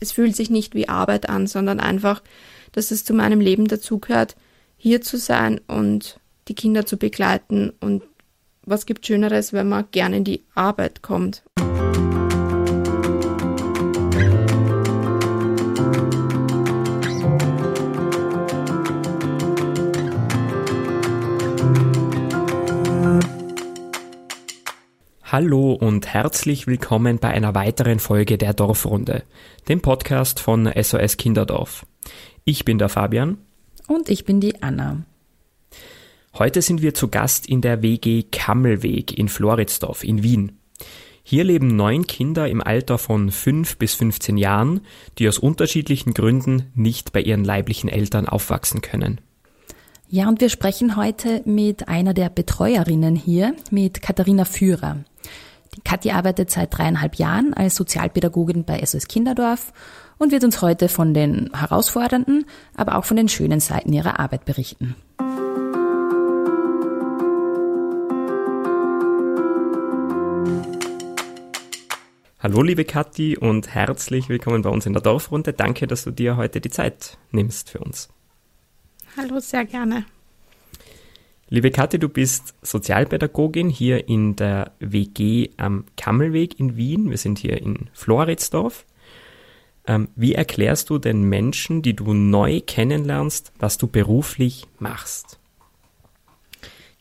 es fühlt sich nicht wie Arbeit an, sondern einfach, dass es zu meinem Leben dazugehört, hier zu sein und die Kinder zu begleiten. Und was gibt Schöneres, wenn man gerne in die Arbeit kommt? Hallo und herzlich willkommen bei einer weiteren Folge der Dorfrunde, dem Podcast von SOS Kinderdorf. Ich bin der Fabian. Und ich bin die Anna. Heute sind wir zu Gast in der WG Kammelweg in Floridsdorf in Wien. Hier leben neun Kinder im Alter von fünf bis 15 Jahren, die aus unterschiedlichen Gründen nicht bei ihren leiblichen Eltern aufwachsen können. Ja, und wir sprechen heute mit einer der Betreuerinnen hier, mit Katharina Führer. Die Kathi arbeitet seit dreieinhalb Jahren als Sozialpädagogin bei SOS Kinderdorf und wird uns heute von den herausfordernden, aber auch von den schönen Seiten ihrer Arbeit berichten. Hallo liebe Kathi und herzlich willkommen bei uns in der Dorfrunde. Danke, dass du dir heute die Zeit nimmst für uns. Hallo, sehr gerne. Liebe Kathi, du bist Sozialpädagogin hier in der WG am Kammelweg in Wien. Wir sind hier in Floridsdorf. Ähm, wie erklärst du den Menschen, die du neu kennenlernst, was du beruflich machst?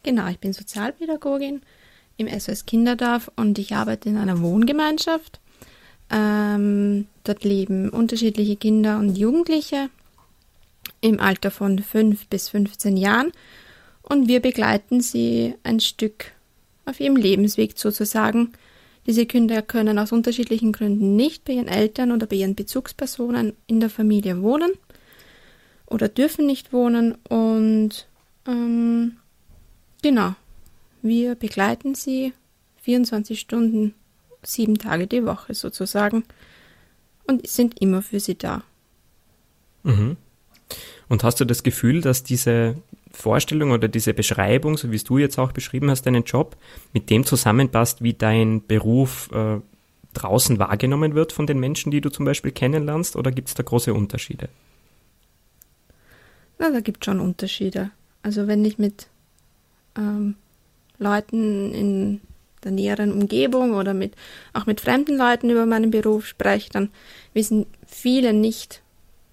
Genau, ich bin Sozialpädagogin im SOS Kinderdorf und ich arbeite in einer Wohngemeinschaft. Ähm, dort leben unterschiedliche Kinder und Jugendliche im Alter von 5 bis 15 Jahren und wir begleiten sie ein Stück auf ihrem Lebensweg sozusagen. Diese Kinder können aus unterschiedlichen Gründen nicht bei ihren Eltern oder bei ihren Bezugspersonen in der Familie wohnen oder dürfen nicht wohnen und ähm, genau, wir begleiten sie 24 Stunden, sieben Tage die Woche sozusagen und sind immer für sie da. Mhm. Und hast du das Gefühl, dass diese Vorstellung oder diese Beschreibung, so wie es du jetzt auch beschrieben hast, deinen Job, mit dem zusammenpasst, wie dein Beruf äh, draußen wahrgenommen wird von den Menschen, die du zum Beispiel kennenlernst, oder gibt es da große Unterschiede? Na, da gibt es schon Unterschiede. Also wenn ich mit ähm, Leuten in der näheren Umgebung oder mit auch mit fremden Leuten über meinen Beruf spreche, dann wissen viele nicht,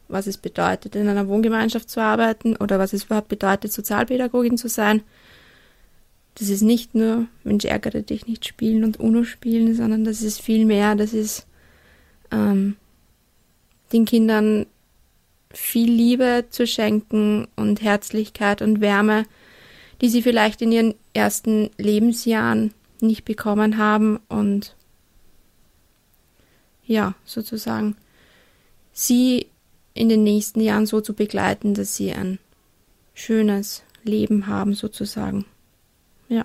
was es bedeutet, in einer Wohngemeinschaft zu arbeiten oder was es überhaupt bedeutet, Sozialpädagogin zu sein. Das ist nicht nur Mensch, ärgere dich nicht spielen und UNO spielen, sondern das ist viel mehr, das ist ähm, den Kindern viel Liebe zu schenken und Herzlichkeit und Wärme, die sie vielleicht in ihren ersten Lebensjahren nicht bekommen haben und ja, sozusagen sie in den nächsten Jahren so zu begleiten, dass sie ein schönes Leben haben, sozusagen. Ja.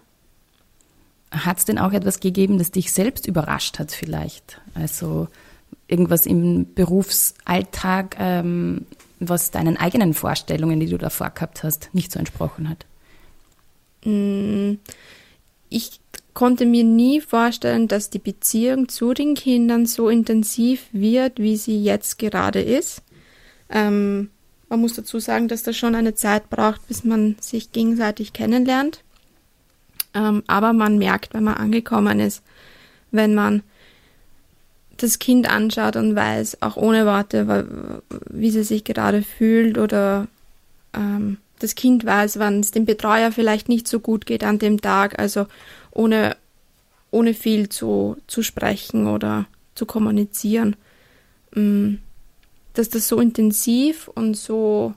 Hat es denn auch etwas gegeben, das dich selbst überrascht hat, vielleicht? Also irgendwas im Berufsalltag, ähm, was deinen eigenen Vorstellungen, die du davor gehabt hast, nicht so entsprochen hat? Mm, ich konnte mir nie vorstellen, dass die Beziehung zu den Kindern so intensiv wird, wie sie jetzt gerade ist. Ähm, man muss dazu sagen, dass das schon eine Zeit braucht, bis man sich gegenseitig kennenlernt. Ähm, aber man merkt, wenn man angekommen ist, wenn man das Kind anschaut und weiß, auch ohne Worte, wie sie sich gerade fühlt oder ähm, das Kind weiß, wann es dem Betreuer vielleicht nicht so gut geht an dem Tag, also ohne, ohne viel zu, zu sprechen oder zu kommunizieren. Ähm, dass das so intensiv und so,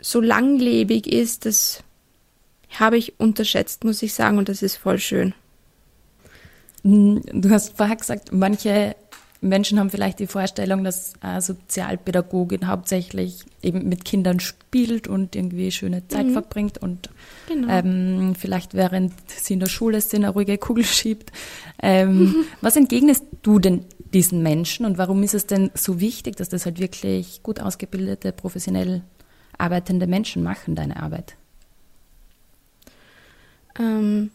so langlebig ist, das habe ich unterschätzt, muss ich sagen, und das ist voll schön. Hm, du hast vorher gesagt, manche Menschen haben vielleicht die Vorstellung, dass eine Sozialpädagogin hauptsächlich eben mit Kindern spielt und irgendwie schöne Zeit mhm. verbringt und genau. ähm, vielleicht während sie in der Schule sind, eine ruhige Kugel schiebt. Ähm, mhm. Was entgegnest du denn diesen Menschen und warum ist es denn so wichtig, dass das halt wirklich gut ausgebildete, professionell arbeitende Menschen machen, deine Arbeit? Ähm,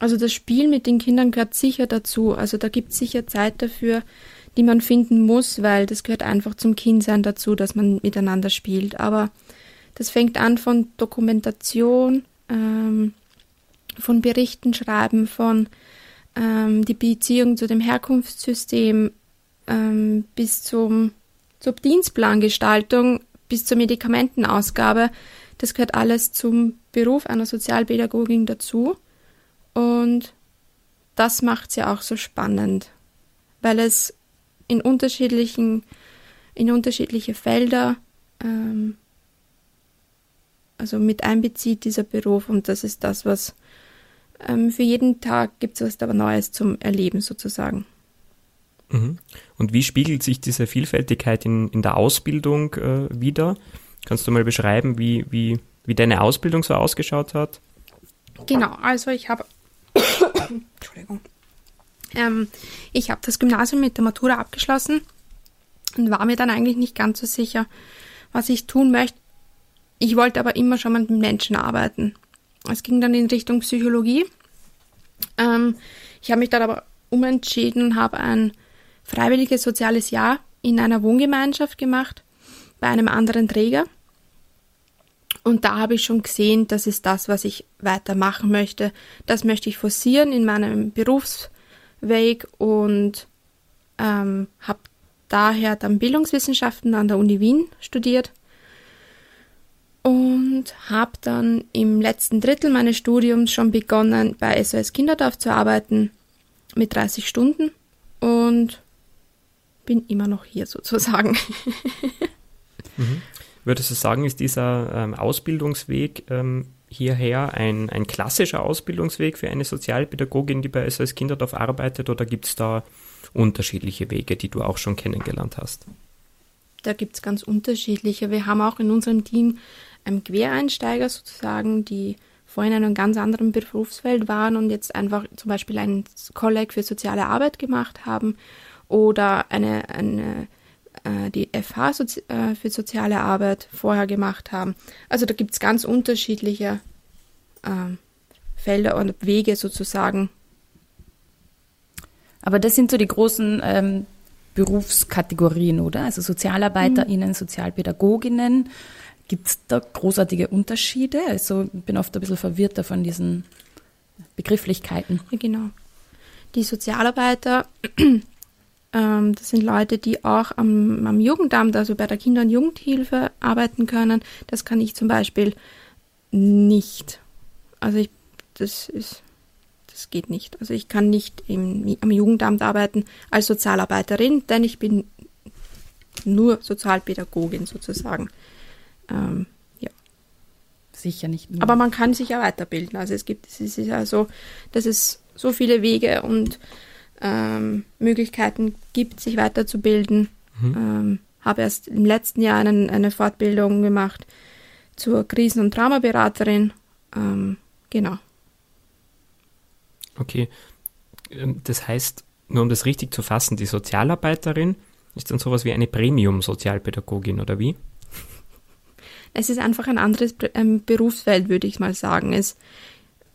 also das Spiel mit den Kindern gehört sicher dazu. Also da gibt es sicher Zeit dafür, die man finden muss, weil das gehört einfach zum Kindsein dazu, dass man miteinander spielt. Aber das fängt an von Dokumentation, ähm, von Berichten schreiben, von ähm, die Beziehung zu dem Herkunftssystem ähm, bis zum, zur Dienstplangestaltung, bis zur Medikamentenausgabe. Das gehört alles zum Beruf einer Sozialpädagogin dazu. Und das macht es ja auch so spannend, weil es in unterschiedlichen, in unterschiedliche Felder ähm, also mit einbezieht, dieser Beruf. Und das ist das, was ähm, für jeden Tag gibt es was da Neues zum Erleben sozusagen. Mhm. Und wie spiegelt sich diese Vielfältigkeit in, in der Ausbildung äh, wieder? Kannst du mal beschreiben, wie, wie, wie deine Ausbildung so ausgeschaut hat? Genau, also ich habe Entschuldigung. Ähm, ich habe das Gymnasium mit der Matura abgeschlossen und war mir dann eigentlich nicht ganz so sicher, was ich tun möchte. Ich wollte aber immer schon mit Menschen arbeiten. Es ging dann in Richtung Psychologie. Ähm, ich habe mich dann aber umentschieden und habe ein freiwilliges soziales Jahr in einer Wohngemeinschaft gemacht, bei einem anderen Träger. Und da habe ich schon gesehen, das ist das, was ich weitermachen möchte. Das möchte ich forcieren in meinem Berufsweg und ähm, habe daher dann Bildungswissenschaften an der Uni Wien studiert und habe dann im letzten Drittel meines Studiums schon begonnen, bei SOS Kinderdorf zu arbeiten mit 30 Stunden und bin immer noch hier sozusagen. mhm. Würdest du sagen, ist dieser ähm, Ausbildungsweg ähm, hierher ein, ein klassischer Ausbildungsweg für eine Sozialpädagogin, die bei SOS Kinderdorf arbeitet, oder gibt es da unterschiedliche Wege, die du auch schon kennengelernt hast? Da gibt es ganz unterschiedliche. Wir haben auch in unserem Team ähm, Quereinsteiger sozusagen, die vorhin in einem ganz anderen Berufsfeld waren und jetzt einfach zum Beispiel ein Kolleg für soziale Arbeit gemacht haben oder eine, eine äh, die FH Sozi äh, für soziale Arbeit vorher gemacht haben. Also da gibt es ganz unterschiedliche äh, Felder und Wege sozusagen. Aber das sind so die großen ähm, Berufskategorien, oder? Also SozialarbeiterInnen, mhm. Sozialpädagoginnen. Gibt es da großartige Unterschiede? Also ich bin oft ein bisschen verwirrter von diesen Begrifflichkeiten. Ja, genau. Die Sozialarbeiter ähm, das sind Leute, die auch am, am Jugendamt, also bei der Kinder- und Jugendhilfe arbeiten können. Das kann ich zum Beispiel nicht. Also ich, das ist, das geht nicht. Also ich kann nicht im, am Jugendamt arbeiten als Sozialarbeiterin, denn ich bin nur Sozialpädagogin sozusagen. Ähm, ja. Sicher nicht. Nur. Aber man kann sich ja weiterbilden. Also es gibt, es ist ja so, dass es so viele Wege und ähm, Möglichkeiten gibt, sich weiterzubilden. Mhm. Ähm, habe erst im letzten Jahr einen, eine Fortbildung gemacht zur Krisen- und Traumaberaterin. Ähm, genau. Okay. Ähm, das heißt, nur um das richtig zu fassen, die Sozialarbeiterin ist dann sowas wie eine Premium-Sozialpädagogin oder wie? Es ist einfach ein anderes ähm, Berufsfeld, würde ich mal sagen. Es,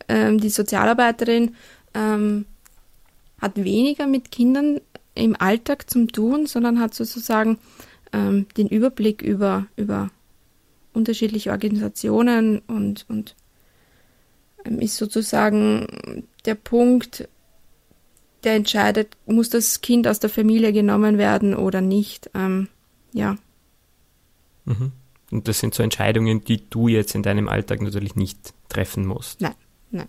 ähm, die Sozialarbeiterin ähm, hat weniger mit Kindern im Alltag zu tun, sondern hat sozusagen ähm, den Überblick über, über unterschiedliche Organisationen und, und ähm, ist sozusagen der Punkt, der entscheidet, muss das Kind aus der Familie genommen werden oder nicht. Ähm, ja. Mhm. Und das sind so Entscheidungen, die du jetzt in deinem Alltag natürlich nicht treffen musst. Nein, nein.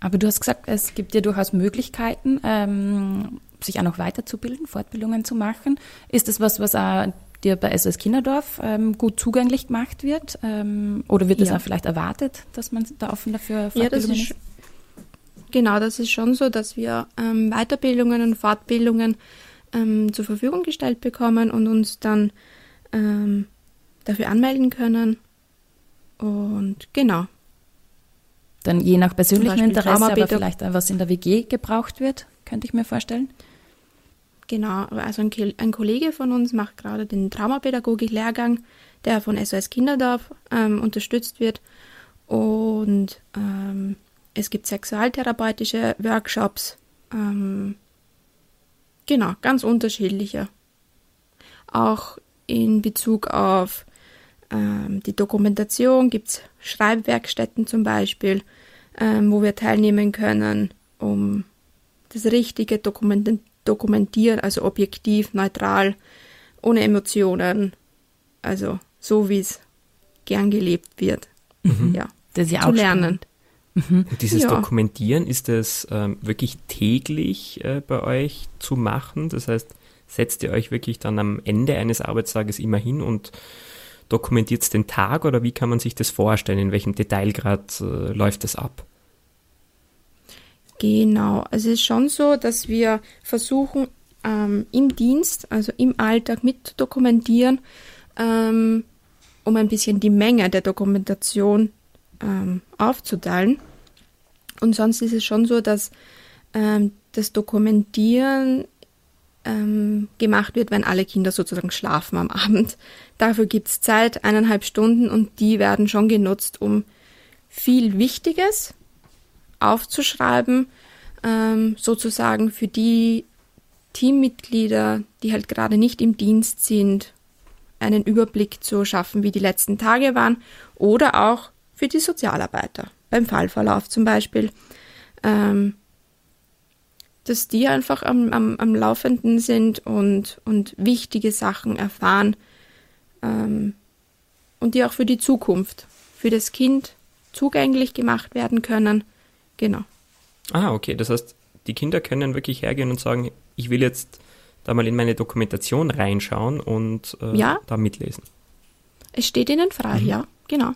Aber du hast gesagt, es gibt ja durchaus Möglichkeiten, ähm, sich auch noch weiterzubilden, Fortbildungen zu machen. Ist das was, was auch dir bei SOS Kinderdorf ähm, gut zugänglich gemacht wird? Ähm, oder wird das ja. auch vielleicht erwartet, dass man da offen dafür Fortbildungen ja, das ist? ist? Genau, das ist schon so, dass wir ähm, Weiterbildungen und Fortbildungen ähm, zur Verfügung gestellt bekommen und uns dann ähm, dafür anmelden können. Und genau, dann je nach persönlichem Interesse, aber vielleicht was in der WG gebraucht wird, könnte ich mir vorstellen. Genau, also ein, ein Kollege von uns macht gerade den Traumapädagogik-Lehrgang, der von SOS Kinderdorf ähm, unterstützt wird. Und ähm, es gibt sexualtherapeutische Workshops. Ähm, Genau, ganz unterschiedliche. Auch in Bezug auf ähm, die Dokumentation gibt es Schreibwerkstätten zum Beispiel, ähm, wo wir teilnehmen können, um das richtige Dokument Dokumentieren, also objektiv, neutral, ohne Emotionen, also so wie es gern gelebt wird. Mhm. Ja, das ist ja zu lernen. Mhm. Und dieses ja. Dokumentieren, ist das ähm, wirklich täglich äh, bei euch zu machen? Das heißt, setzt ihr euch wirklich dann am Ende eines Arbeitstages immer hin und dokumentiert den Tag oder wie kann man sich das vorstellen? In welchem Detailgrad äh, läuft das ab? Genau, also es ist schon so, dass wir versuchen, ähm, im Dienst, also im Alltag mit dokumentieren, ähm, um ein bisschen die Menge der Dokumentation ähm, aufzuteilen. Und sonst ist es schon so, dass ähm, das Dokumentieren ähm, gemacht wird, wenn alle Kinder sozusagen schlafen am Abend. Dafür gibt es Zeit, eineinhalb Stunden, und die werden schon genutzt, um viel Wichtiges aufzuschreiben, ähm, sozusagen für die Teammitglieder, die halt gerade nicht im Dienst sind, einen Überblick zu schaffen, wie die letzten Tage waren, oder auch für die Sozialarbeiter, beim Fallverlauf zum Beispiel, ähm, dass die einfach am, am, am Laufenden sind und, und wichtige Sachen erfahren ähm, und die auch für die Zukunft, für das Kind zugänglich gemacht werden können. Genau. Ah, okay. Das heißt, die Kinder können wirklich hergehen und sagen, ich will jetzt da mal in meine Dokumentation reinschauen und äh, ja. da mitlesen. Es steht ihnen frei, mhm. ja, genau.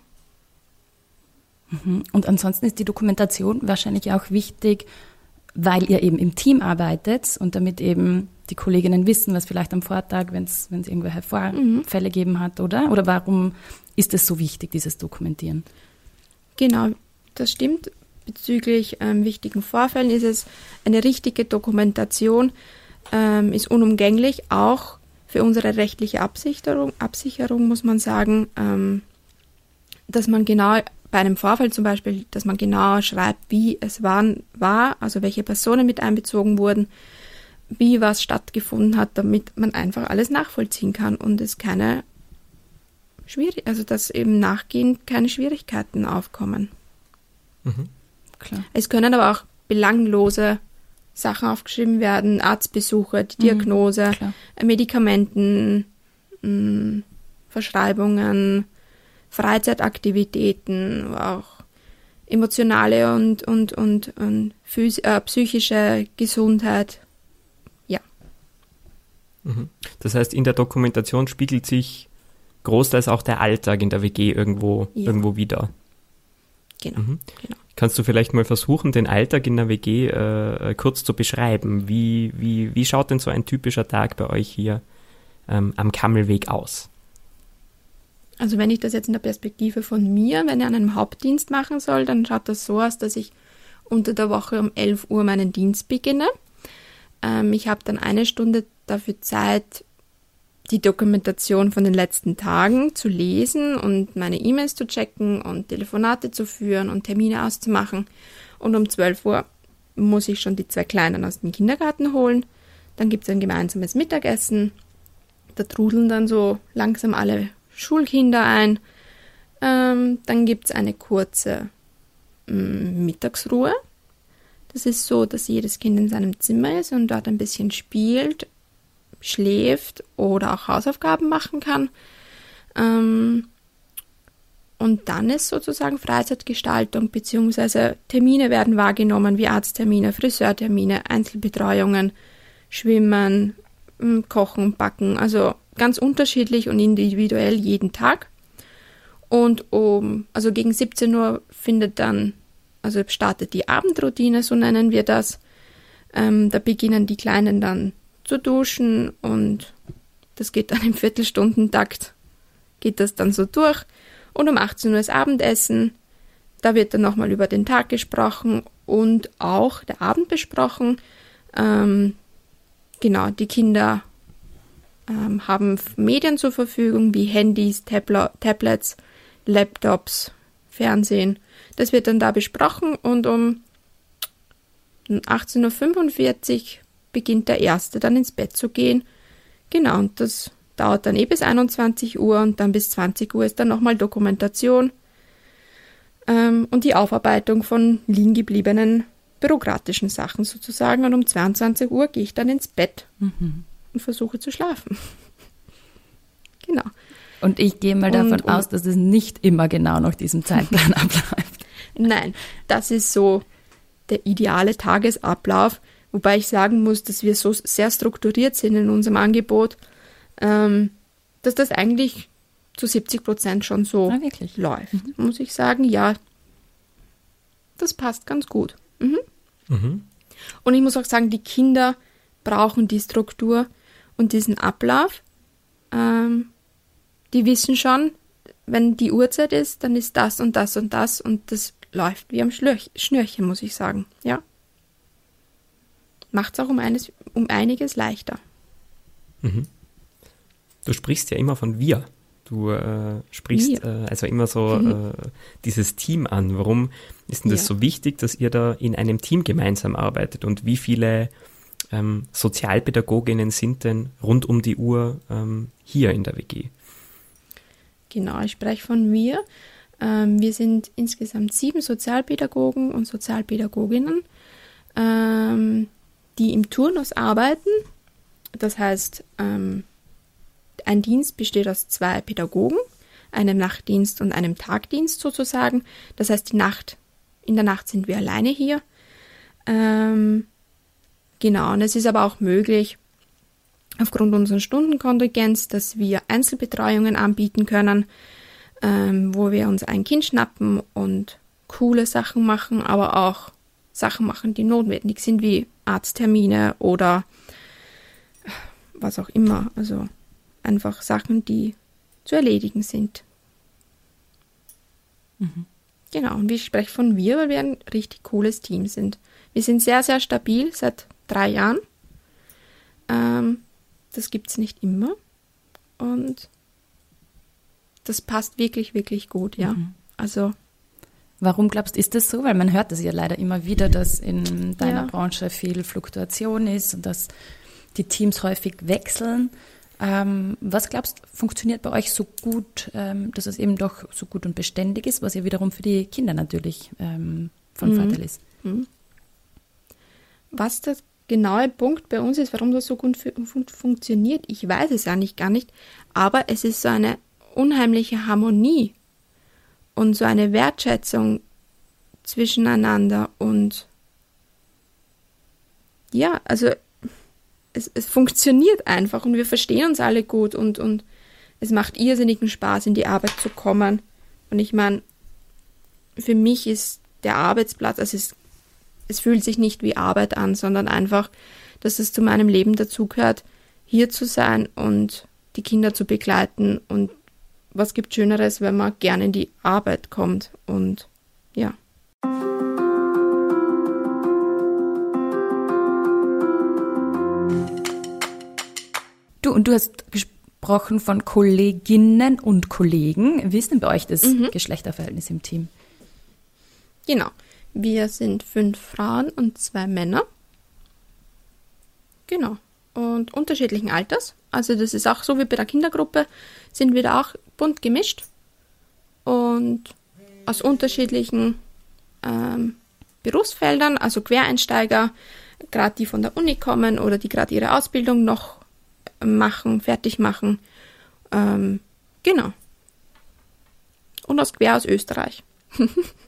Mhm. Und ansonsten ist die Dokumentation wahrscheinlich auch wichtig, weil ihr eben im Team arbeitet und damit eben die Kolleginnen wissen, was vielleicht am Vortag, wenn es irgendwelche Vorfälle mhm. gegeben hat, oder? Oder warum ist es so wichtig, dieses Dokumentieren? Genau, das stimmt. Bezüglich ähm, wichtigen Vorfällen ist es eine richtige Dokumentation, ähm, ist unumgänglich, auch für unsere rechtliche Absicherung, Absicherung muss man sagen, ähm, dass man genau bei einem Vorfall zum Beispiel, dass man genau schreibt, wie es waren, war, also welche Personen mit einbezogen wurden, wie was stattgefunden hat, damit man einfach alles nachvollziehen kann und es keine schwierig, also dass eben nachgehend keine Schwierigkeiten aufkommen. Mhm. Klar. Es können aber auch belanglose Sachen aufgeschrieben werden, Arztbesuche, die mhm. Diagnose, mhm, Medikamenten, mh, mm, Verschreibungen, Freizeitaktivitäten, auch emotionale und, und, und, und äh, psychische Gesundheit. Ja. Mhm. Das heißt, in der Dokumentation spiegelt sich großteils auch der Alltag in der WG irgendwo, ja. irgendwo wieder. Genau, mhm. genau. Kannst du vielleicht mal versuchen, den Alltag in der WG äh, kurz zu beschreiben? Wie, wie, wie schaut denn so ein typischer Tag bei euch hier ähm, am Kammelweg aus? Also wenn ich das jetzt in der Perspektive von mir, wenn ich an einem Hauptdienst machen soll, dann schaut das so aus, dass ich unter der Woche um 11 Uhr meinen Dienst beginne. Ähm, ich habe dann eine Stunde dafür Zeit, die Dokumentation von den letzten Tagen zu lesen und meine E-Mails zu checken und Telefonate zu führen und Termine auszumachen. Und um 12 Uhr muss ich schon die zwei Kleinen aus dem Kindergarten holen. Dann gibt es ein gemeinsames Mittagessen. Da trudeln dann so langsam alle Schulkinder ein. Ähm, dann gibt es eine kurze ähm, Mittagsruhe. Das ist so, dass jedes Kind in seinem Zimmer ist und dort ein bisschen spielt, schläft oder auch Hausaufgaben machen kann. Ähm, und dann ist sozusagen Freizeitgestaltung beziehungsweise Termine werden wahrgenommen wie Arzttermine, Friseurtermine, Einzelbetreuungen, Schwimmen, Kochen, Backen. Also ganz unterschiedlich und individuell jeden Tag. Und um, also gegen 17 Uhr findet dann, also startet die Abendroutine, so nennen wir das. Ähm, da beginnen die Kleinen dann zu duschen und das geht dann im Viertelstundentakt, geht das dann so durch. Und um 18 Uhr ist Abendessen. Da wird dann nochmal über den Tag gesprochen und auch der Abend besprochen. Ähm, genau, die Kinder ähm, haben Medien zur Verfügung wie Handys, Tabla Tablets, Laptops, Fernsehen. Das wird dann da besprochen und um 18.45 Uhr beginnt der Erste dann ins Bett zu gehen. Genau, und das dauert dann eh bis 21 Uhr und dann bis 20 Uhr ist dann nochmal Dokumentation ähm, und die Aufarbeitung von liegen gebliebenen bürokratischen Sachen sozusagen. Und um 22 Uhr gehe ich dann ins Bett mhm. Und versuche zu schlafen. genau. Und ich gehe mal davon und, aus, dass es nicht immer genau nach diesem Zeitplan abläuft. Nein, das ist so der ideale Tagesablauf, wobei ich sagen muss, dass wir so sehr strukturiert sind in unserem Angebot, ähm, dass das eigentlich zu 70 Prozent schon so ah, läuft. Mhm. Muss ich sagen, ja, das passt ganz gut. Mhm. Mhm. Und ich muss auch sagen, die Kinder brauchen die Struktur und diesen Ablauf. Ähm, die wissen schon, wenn die Uhrzeit ist, dann ist das und das und das und das läuft wie am Schlörch Schnürchen, muss ich sagen. Ja. Macht es auch um, eines, um einiges leichter. Mhm. Du sprichst ja immer von wir. Du äh, sprichst äh, also immer so mhm. äh, dieses Team an. Warum ist denn das ja. so wichtig, dass ihr da in einem Team gemeinsam arbeitet? Und wie viele ähm, Sozialpädagoginnen sind denn rund um die Uhr ähm, hier in der WG? Genau, ich spreche von mir. Ähm, wir sind insgesamt sieben Sozialpädagogen und Sozialpädagoginnen, ähm, die im Turnus arbeiten. Das heißt, ähm, ein Dienst besteht aus zwei Pädagogen, einem Nachtdienst und einem Tagdienst sozusagen. Das heißt, die Nacht, in der Nacht sind wir alleine hier. Ähm, genau, und es ist aber auch möglich, aufgrund unserer Stundenkontingenz, dass wir Einzelbetreuungen anbieten können, ähm, wo wir uns ein Kind schnappen und coole Sachen machen, aber auch Sachen machen, die notwendig sind, wie Arzttermine oder was auch immer. Also einfach Sachen, die zu erledigen sind. Mhm. Genau, und ich spreche von wir, weil wir ein richtig cooles Team sind. Wir sind sehr, sehr stabil seit drei Jahren. Ähm, das gibt es nicht immer. Und das passt wirklich, wirklich gut, ja. Mhm. Also. Warum glaubst du, ist das so? Weil man hört das ja leider immer wieder, dass in deiner ja. Branche viel Fluktuation ist und dass die Teams häufig wechseln. Ähm, was glaubst du, funktioniert bei euch so gut, ähm, dass es eben doch so gut und beständig ist, was ja wiederum für die Kinder natürlich ähm, von mhm. Vorteil ist? Mhm. Was der genaue Punkt bei uns ist, warum das so gut fun funktioniert, ich weiß es eigentlich gar nicht, aber es ist so eine unheimliche Harmonie und so eine Wertschätzung zwischeneinander und ja, also es, es funktioniert einfach und wir verstehen uns alle gut und, und es macht irrsinnigen Spaß, in die Arbeit zu kommen. Und ich meine, für mich ist der Arbeitsplatz, also es, es fühlt sich nicht wie Arbeit an, sondern einfach, dass es zu meinem Leben dazugehört, hier zu sein und die Kinder zu begleiten. Und was gibt Schöneres, wenn man gerne in die Arbeit kommt und ja. Du, und du hast gesprochen von Kolleginnen und Kollegen. Wie ist denn bei euch das mhm. Geschlechterverhältnis im Team? Genau. Wir sind fünf Frauen und zwei Männer. Genau. Und unterschiedlichen Alters. Also das ist auch so wie bei der Kindergruppe, sind wir da auch bunt gemischt. Und aus unterschiedlichen ähm, Berufsfeldern, also Quereinsteiger, gerade die von der Uni kommen oder die gerade ihre Ausbildung noch machen, fertig machen. Ähm, genau. Und aus quer aus Österreich.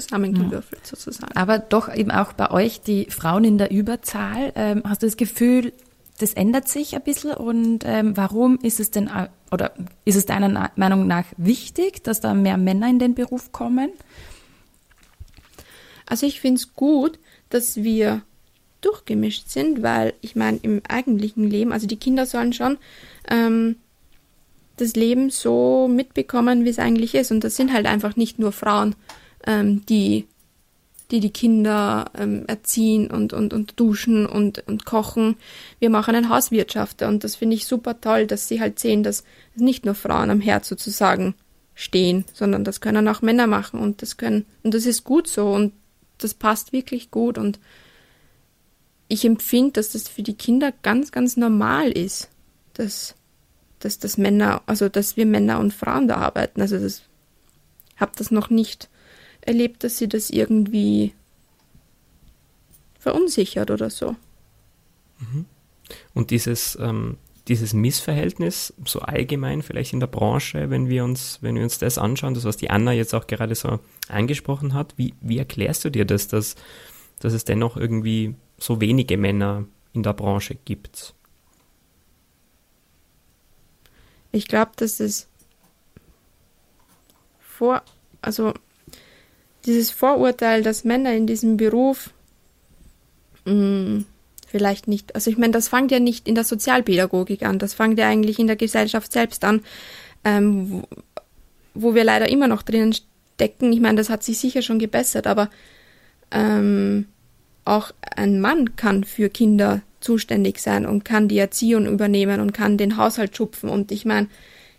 Zusammengewürfelt ja. sozusagen. Aber doch eben auch bei euch die Frauen in der Überzahl. Ähm, hast du das Gefühl, das ändert sich ein bisschen und ähm, warum ist es denn oder ist es deiner Meinung nach wichtig, dass da mehr Männer in den Beruf kommen? Also ich finde es gut, dass wir durchgemischt sind, weil ich meine, im eigentlichen Leben, also die Kinder sollen schon ähm, das Leben so mitbekommen, wie es eigentlich ist. Und das sind halt einfach nicht nur Frauen, ähm, die, die die Kinder ähm, erziehen und, und, und duschen und, und kochen. Wir machen einen Hauswirtschafter und das finde ich super toll, dass sie halt sehen, dass nicht nur Frauen am Herd sozusagen stehen, sondern das können auch Männer machen und das können, und das ist gut so und das passt wirklich gut und ich empfinde, dass das für die Kinder ganz, ganz normal ist, dass, dass das Männer, also dass wir Männer und Frauen da arbeiten. Also das habe das noch nicht erlebt, dass sie das irgendwie verunsichert oder so. Mhm. Und dieses, ähm, dieses Missverhältnis, so allgemein vielleicht in der Branche, wenn wir uns, wenn wir uns das anschauen, das, was die Anna jetzt auch gerade so angesprochen hat, wie, wie erklärst du dir das, dass, dass es dennoch irgendwie so wenige Männer in der Branche gibt? Ich glaube, dass es vor, also dieses Vorurteil, dass Männer in diesem Beruf mh, mm, vielleicht nicht, also ich meine, das fängt ja nicht in der Sozialpädagogik an, das fängt ja eigentlich in der Gesellschaft selbst an, ähm, wo, wo, wir leider immer noch drinnen stecken. Ich meine, das hat sich sicher schon gebessert, aber ähm, auch ein Mann kann für Kinder zuständig sein und kann die Erziehung übernehmen und kann den Haushalt schupfen. Und ich meine,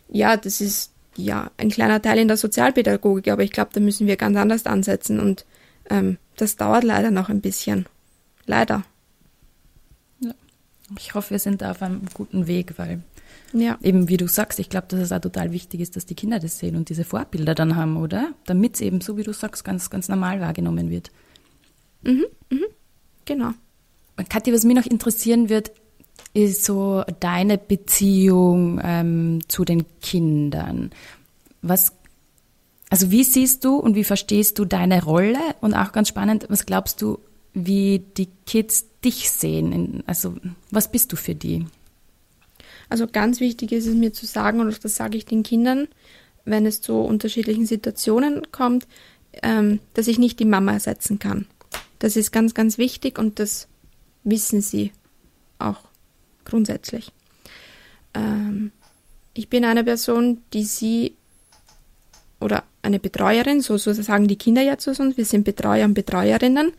ja, das ist ja ein kleiner Teil in der Sozialpädagogik, aber ich glaube, da müssen wir ganz anders ansetzen und ähm, das dauert leider noch ein bisschen. Leider. Ja. Ich hoffe, wir sind da auf einem guten Weg, weil ja. eben wie du sagst, ich glaube, dass es auch total wichtig ist, dass die Kinder das sehen und diese Vorbilder dann haben, oder? Damit es eben, so wie du sagst, ganz, ganz normal wahrgenommen wird. Mhm, mhm. Genau. Kathi, was mich noch interessieren wird, ist so deine Beziehung ähm, zu den Kindern. Was, also wie siehst du und wie verstehst du deine Rolle? Und auch ganz spannend, was glaubst du, wie die Kids dich sehen? Also was bist du für die? Also ganz wichtig ist es mir zu sagen, und das sage ich den Kindern, wenn es zu unterschiedlichen Situationen kommt, ähm, dass ich nicht die Mama ersetzen kann. Das ist ganz, ganz wichtig und das wissen sie auch grundsätzlich. Ähm, ich bin eine Person, die sie oder eine Betreuerin, so, so sagen die Kinder ja zu uns, wir sind Betreuer und Betreuerinnen,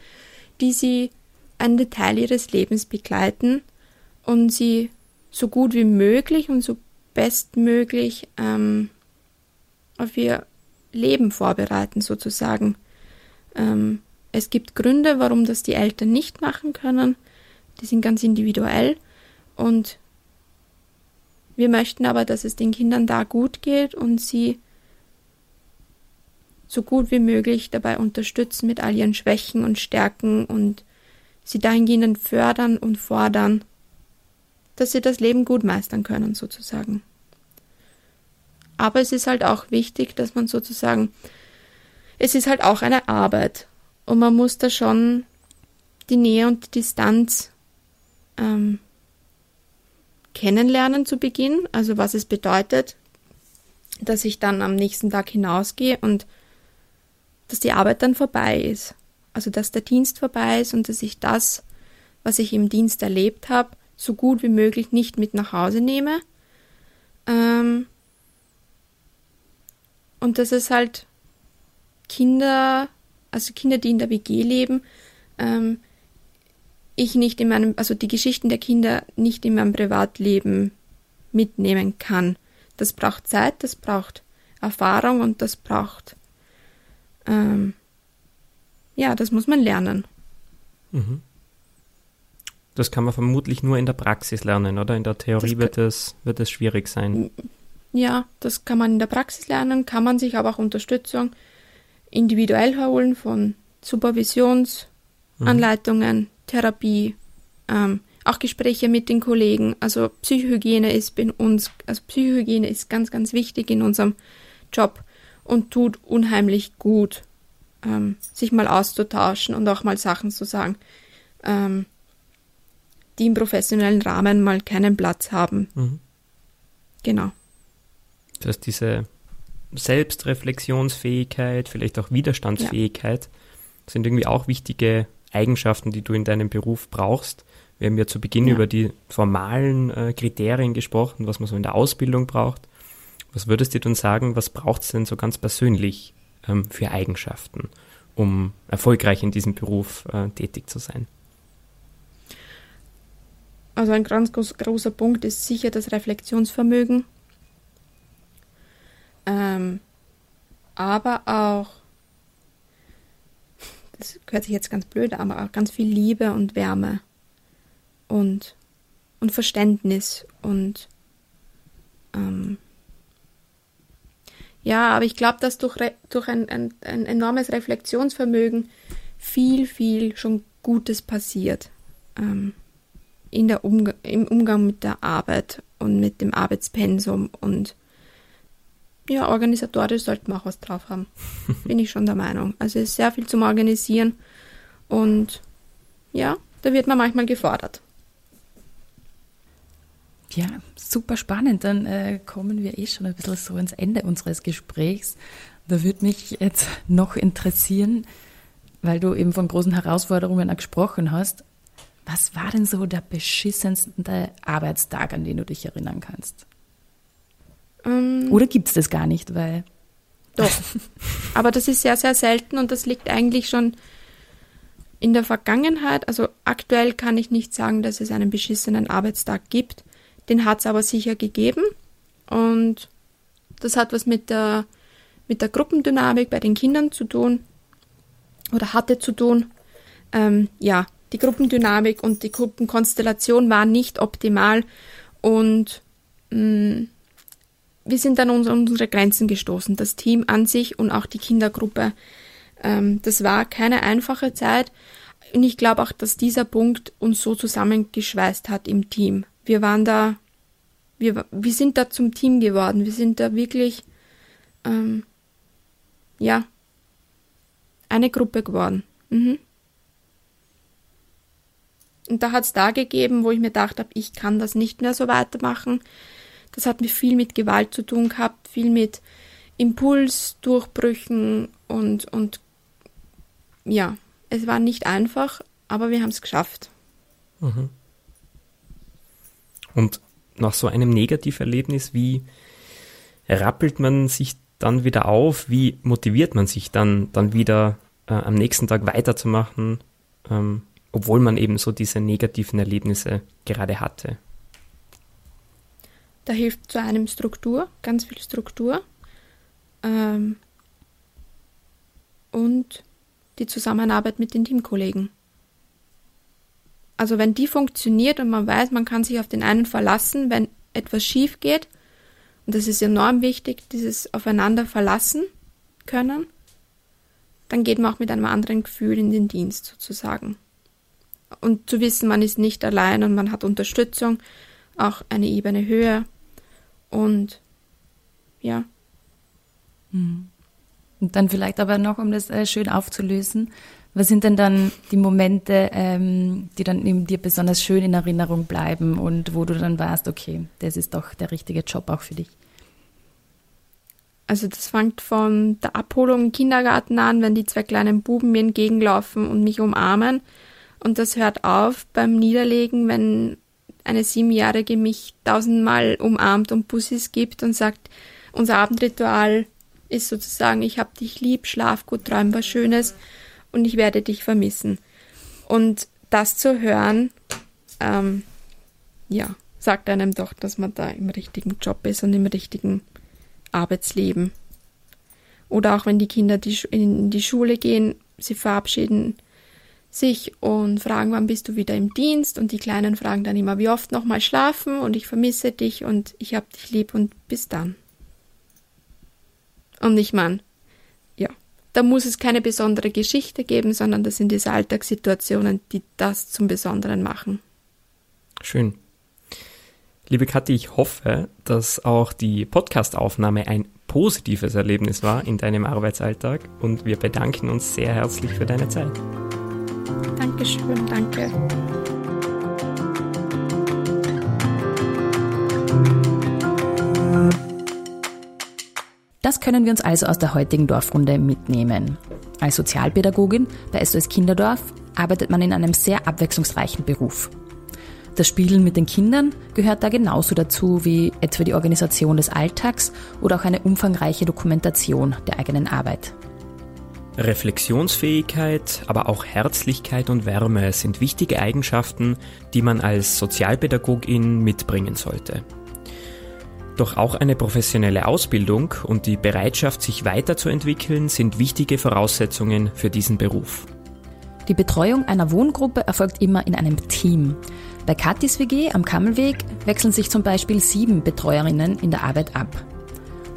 die sie einen Teil ihres Lebens begleiten und sie so gut wie möglich und so bestmöglich ähm, auf ihr Leben vorbereiten, sozusagen. Ähm, es gibt Gründe, warum das die Eltern nicht machen können. Die sind ganz individuell. Und wir möchten aber, dass es den Kindern da gut geht und sie so gut wie möglich dabei unterstützen mit all ihren Schwächen und Stärken und sie dahingehend fördern und fordern, dass sie das Leben gut meistern können, sozusagen. Aber es ist halt auch wichtig, dass man sozusagen, es ist halt auch eine Arbeit und man muss da schon die Nähe und die Distanz ähm, kennenlernen zu Beginn, also was es bedeutet, dass ich dann am nächsten Tag hinausgehe und dass die Arbeit dann vorbei ist. Also dass der Dienst vorbei ist und dass ich das, was ich im Dienst erlebt habe, so gut wie möglich nicht mit nach Hause nehme. Ähm, und dass es halt Kinder also Kinder, die in der WG leben, ähm, ich nicht in meinem, also die Geschichten der Kinder nicht in meinem Privatleben mitnehmen kann. Das braucht Zeit, das braucht Erfahrung und das braucht, ähm, ja, das muss man lernen. Mhm. Das kann man vermutlich nur in der Praxis lernen, oder? In der Theorie wird es, wird es schwierig sein. Ja, das kann man in der Praxis lernen, kann man sich aber auch Unterstützung individuell holen von Supervisionsanleitungen, mhm. Therapie, ähm, auch Gespräche mit den Kollegen. Also Psychohygiene ist bei uns, also Psychohygiene ist ganz, ganz wichtig in unserem Job und tut unheimlich gut, ähm, sich mal auszutauschen und auch mal Sachen zu sagen, ähm, die im professionellen Rahmen mal keinen Platz haben. Mhm. Genau. Das heißt, diese Selbstreflexionsfähigkeit, vielleicht auch Widerstandsfähigkeit ja. sind irgendwie auch wichtige Eigenschaften, die du in deinem Beruf brauchst. Wir haben ja zu Beginn ja. über die formalen äh, Kriterien gesprochen, was man so in der Ausbildung braucht. Was würdest du denn sagen, was braucht es denn so ganz persönlich ähm, für Eigenschaften, um erfolgreich in diesem Beruf äh, tätig zu sein? Also ein ganz großer Punkt ist sicher das Reflexionsvermögen. Ähm, aber auch, das hört sich jetzt ganz blöd aber auch ganz viel Liebe und Wärme. und, und Verständnis und ähm, ja, aber ich glaube, dass durch, durch ein, ein, ein enormes Reflexionsvermögen viel, viel schon Gutes passiert ähm, in der Umg im Umgang mit der Arbeit und mit dem Arbeitspensum und ja, organisatorisch sollten wir auch was drauf haben. Bin ich schon der Meinung. Also es ist sehr viel zum Organisieren und ja, da wird man manchmal gefordert. Ja, super spannend. Dann äh, kommen wir eh schon ein bisschen so ins Ende unseres Gesprächs. Da würde mich jetzt noch interessieren, weil du eben von großen Herausforderungen gesprochen hast. Was war denn so der beschissenste Arbeitstag, an den du dich erinnern kannst? Ähm, Oder gibt es das gar nicht, weil. Doch. Aber das ist sehr, sehr selten und das liegt eigentlich schon in der Vergangenheit. Also aktuell kann ich nicht sagen, dass es einen beschissenen Arbeitstag gibt. Den hat es aber sicher gegeben. Und das hat was mit der, mit der Gruppendynamik bei den Kindern zu tun oder hatte zu tun. Ähm, ja, die Gruppendynamik und die Gruppenkonstellation waren nicht optimal und mh, mm, wir sind dann an unsere Grenzen gestoßen. Das Team an sich und auch die Kindergruppe. Ähm, das war keine einfache Zeit und ich glaube auch, dass dieser Punkt uns so zusammengeschweißt hat im Team. Wir waren da, wir, wir sind da zum Team geworden. Wir sind da wirklich, ähm, ja, eine Gruppe geworden. Mhm. Und da hat es da gegeben, wo ich mir gedacht habe, ich kann das nicht mehr so weitermachen. Das hat mir viel mit Gewalt zu tun gehabt, viel mit Impulsdurchbrüchen und, und ja, es war nicht einfach, aber wir haben es geschafft. Mhm. Und nach so einem Negativerlebnis, wie rappelt man sich dann wieder auf? Wie motiviert man sich dann, dann wieder äh, am nächsten Tag weiterzumachen, ähm, obwohl man eben so diese negativen Erlebnisse gerade hatte? Da hilft zu einem Struktur, ganz viel Struktur. Ähm, und die Zusammenarbeit mit den Teamkollegen. Also wenn die funktioniert und man weiß, man kann sich auf den einen verlassen, wenn etwas schief geht, und das ist enorm wichtig, dieses Aufeinander verlassen können, dann geht man auch mit einem anderen Gefühl in den Dienst sozusagen. Und zu wissen, man ist nicht allein und man hat Unterstützung, auch eine Ebene höher und ja. Mhm. Und dann vielleicht aber noch, um das äh, schön aufzulösen, was sind denn dann die Momente, ähm, die dann eben dir besonders schön in Erinnerung bleiben und wo du dann weißt, okay, das ist doch der richtige Job auch für dich? Also das fängt von der Abholung im Kindergarten an, wenn die zwei kleinen Buben mir entgegenlaufen und mich umarmen. Und das hört auf beim Niederlegen, wenn eine Siebenjährige mich tausendmal umarmt und Bussis gibt und sagt, unser Abendritual ist sozusagen, ich hab dich lieb, schlaf gut, träum was Schönes und ich werde dich vermissen. Und das zu hören, ähm, ja, sagt einem doch, dass man da im richtigen Job ist und im richtigen Arbeitsleben. Oder auch wenn die Kinder die, in die Schule gehen, sie verabschieden sich und fragen, wann bist du wieder im Dienst? Und die Kleinen fragen dann immer, wie oft nochmal schlafen und ich vermisse dich und ich hab dich lieb und bis dann. Und ich meine, ja, da muss es keine besondere Geschichte geben, sondern das sind diese Alltagssituationen, die das zum Besonderen machen. Schön. Liebe Kathi, ich hoffe, dass auch die Podcastaufnahme ein positives Erlebnis war in deinem Arbeitsalltag und wir bedanken uns sehr herzlich für deine Zeit. Dankeschön, danke. Das können wir uns also aus der heutigen Dorfrunde mitnehmen. Als Sozialpädagogin bei SOS Kinderdorf arbeitet man in einem sehr abwechslungsreichen Beruf. Das Spielen mit den Kindern gehört da genauso dazu wie etwa die Organisation des Alltags oder auch eine umfangreiche Dokumentation der eigenen Arbeit. Reflexionsfähigkeit, aber auch Herzlichkeit und Wärme sind wichtige Eigenschaften, die man als Sozialpädagogin mitbringen sollte. Doch auch eine professionelle Ausbildung und die Bereitschaft, sich weiterzuentwickeln, sind wichtige Voraussetzungen für diesen Beruf. Die Betreuung einer Wohngruppe erfolgt immer in einem Team. Bei Katis WG am Kammelweg wechseln sich zum Beispiel sieben Betreuerinnen in der Arbeit ab.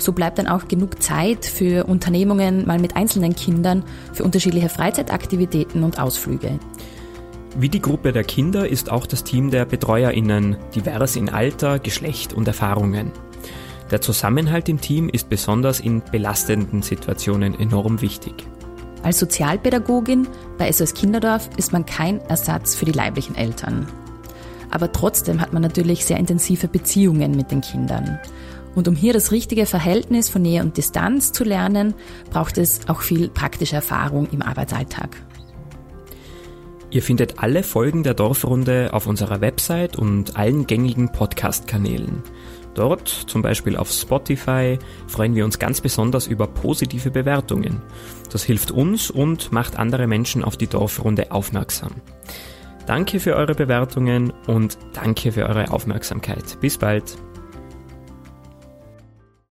So bleibt dann auch genug Zeit für Unternehmungen mal mit einzelnen Kindern, für unterschiedliche Freizeitaktivitäten und Ausflüge. Wie die Gruppe der Kinder ist auch das Team der BetreuerInnen divers in Alter, Geschlecht und Erfahrungen. Der Zusammenhalt im Team ist besonders in belastenden Situationen enorm wichtig. Als Sozialpädagogin bei SOS Kinderdorf ist man kein Ersatz für die leiblichen Eltern. Aber trotzdem hat man natürlich sehr intensive Beziehungen mit den Kindern. Und um hier das richtige Verhältnis von Nähe und Distanz zu lernen, braucht es auch viel praktische Erfahrung im Arbeitsalltag. Ihr findet alle Folgen der Dorfrunde auf unserer Website und allen gängigen Podcast-Kanälen. Dort, zum Beispiel auf Spotify, freuen wir uns ganz besonders über positive Bewertungen. Das hilft uns und macht andere Menschen auf die Dorfrunde aufmerksam. Danke für eure Bewertungen und danke für eure Aufmerksamkeit. Bis bald.